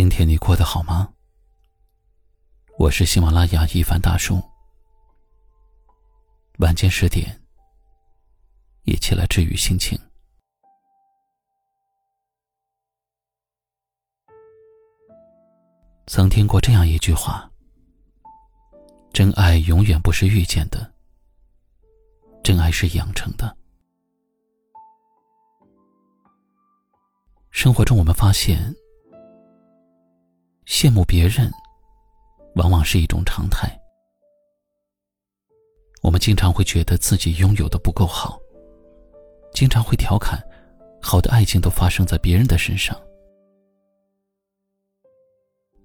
今天你过得好吗？我是喜马拉雅一凡大叔。晚间十点，一起来治愈心情。曾听过这样一句话：真爱永远不是遇见的，真爱是养成的。生活中，我们发现。羡慕别人，往往是一种常态。我们经常会觉得自己拥有的不够好，经常会调侃，好的爱情都发生在别人的身上。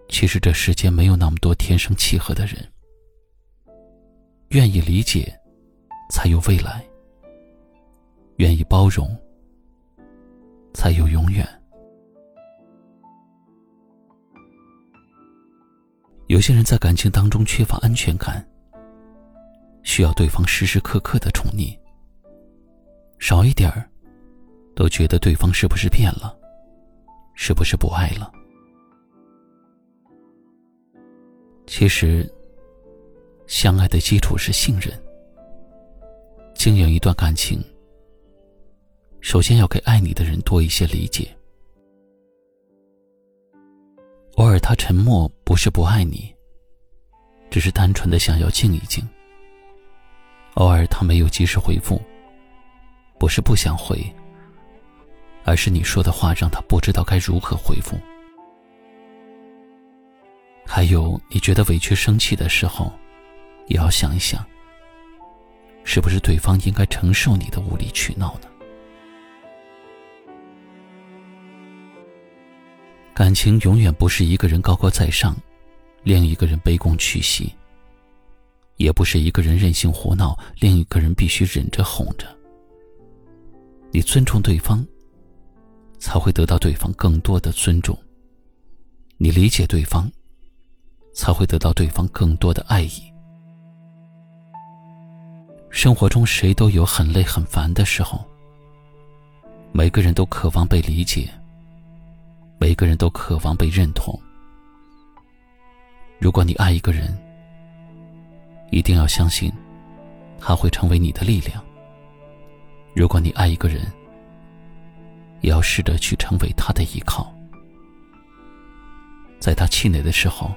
其实这世间没有那么多天生契合的人，愿意理解，才有未来；愿意包容，才有永远。有些人在感情当中缺乏安全感，需要对方时时刻刻的宠溺。少一点儿，都觉得对方是不是变了，是不是不爱了？其实，相爱的基础是信任。经营一段感情，首先要给爱你的人多一些理解。偶尔他沉默，不是不爱你，只是单纯的想要静一静。偶尔他没有及时回复，不是不想回，而是你说的话让他不知道该如何回复。还有，你觉得委屈、生气的时候，也要想一想，是不是对方应该承受你的无理取闹呢？感情永远不是一个人高高在上，另一个人卑躬屈膝；也不是一个人任性胡闹，另一个人必须忍着哄着。你尊重对方，才会得到对方更多的尊重；你理解对方，才会得到对方更多的爱意。生活中谁都有很累很烦的时候，每个人都渴望被理解。每个人都渴望被认同。如果你爱一个人，一定要相信，他会成为你的力量。如果你爱一个人，也要试着去成为他的依靠。在他气馁的时候，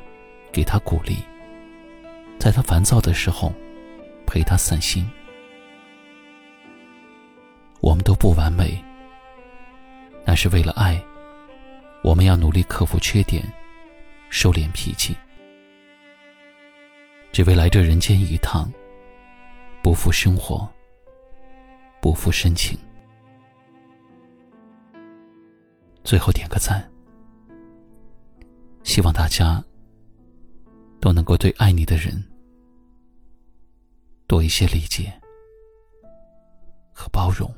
给他鼓励；在他烦躁的时候，陪他散心。我们都不完美，那是为了爱。我们要努力克服缺点，收敛脾气，只为来这人间一趟，不负生活，不负深情。最后点个赞，希望大家都能够对爱你的人多一些理解和包容。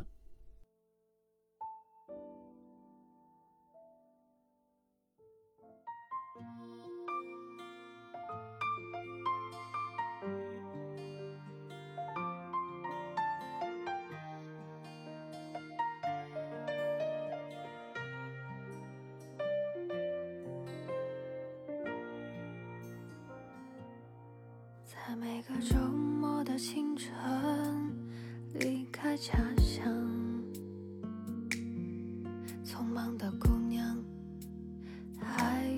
在每个周末的清晨，离开家乡，匆忙的姑娘还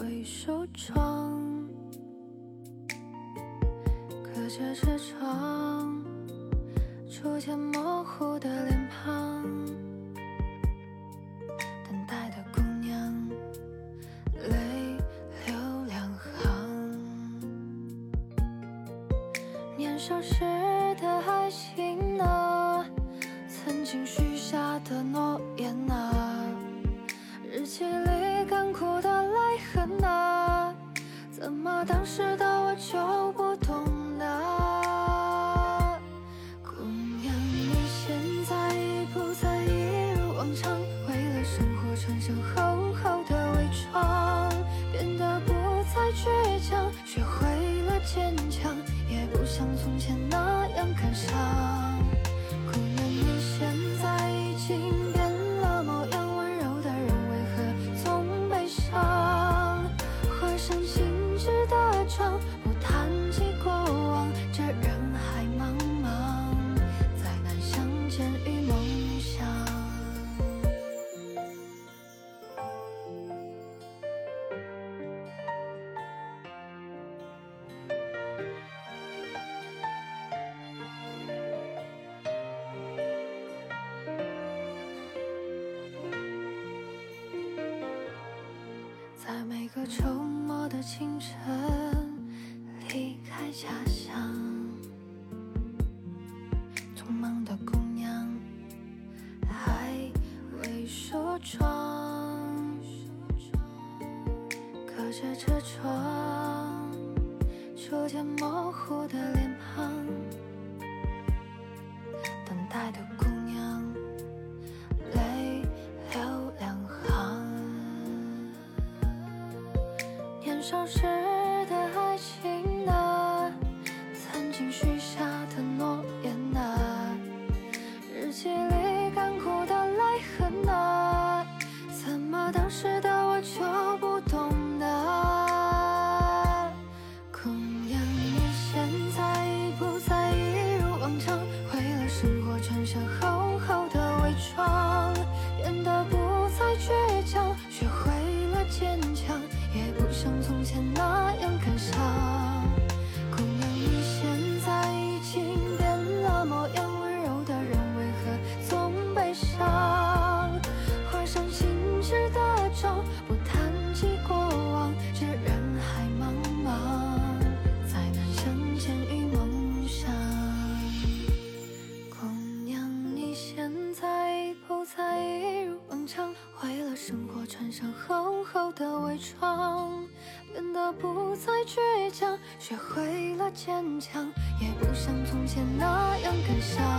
未梳妆，隔着车窗，逐渐模糊的脸庞。周末的清晨离开家乡，匆忙的姑娘还未梳妆。隔着车窗，初见模糊的脸庞。等待的姑。消失伪装变得不再倔强，学会了坚强，也不像从前那样感伤。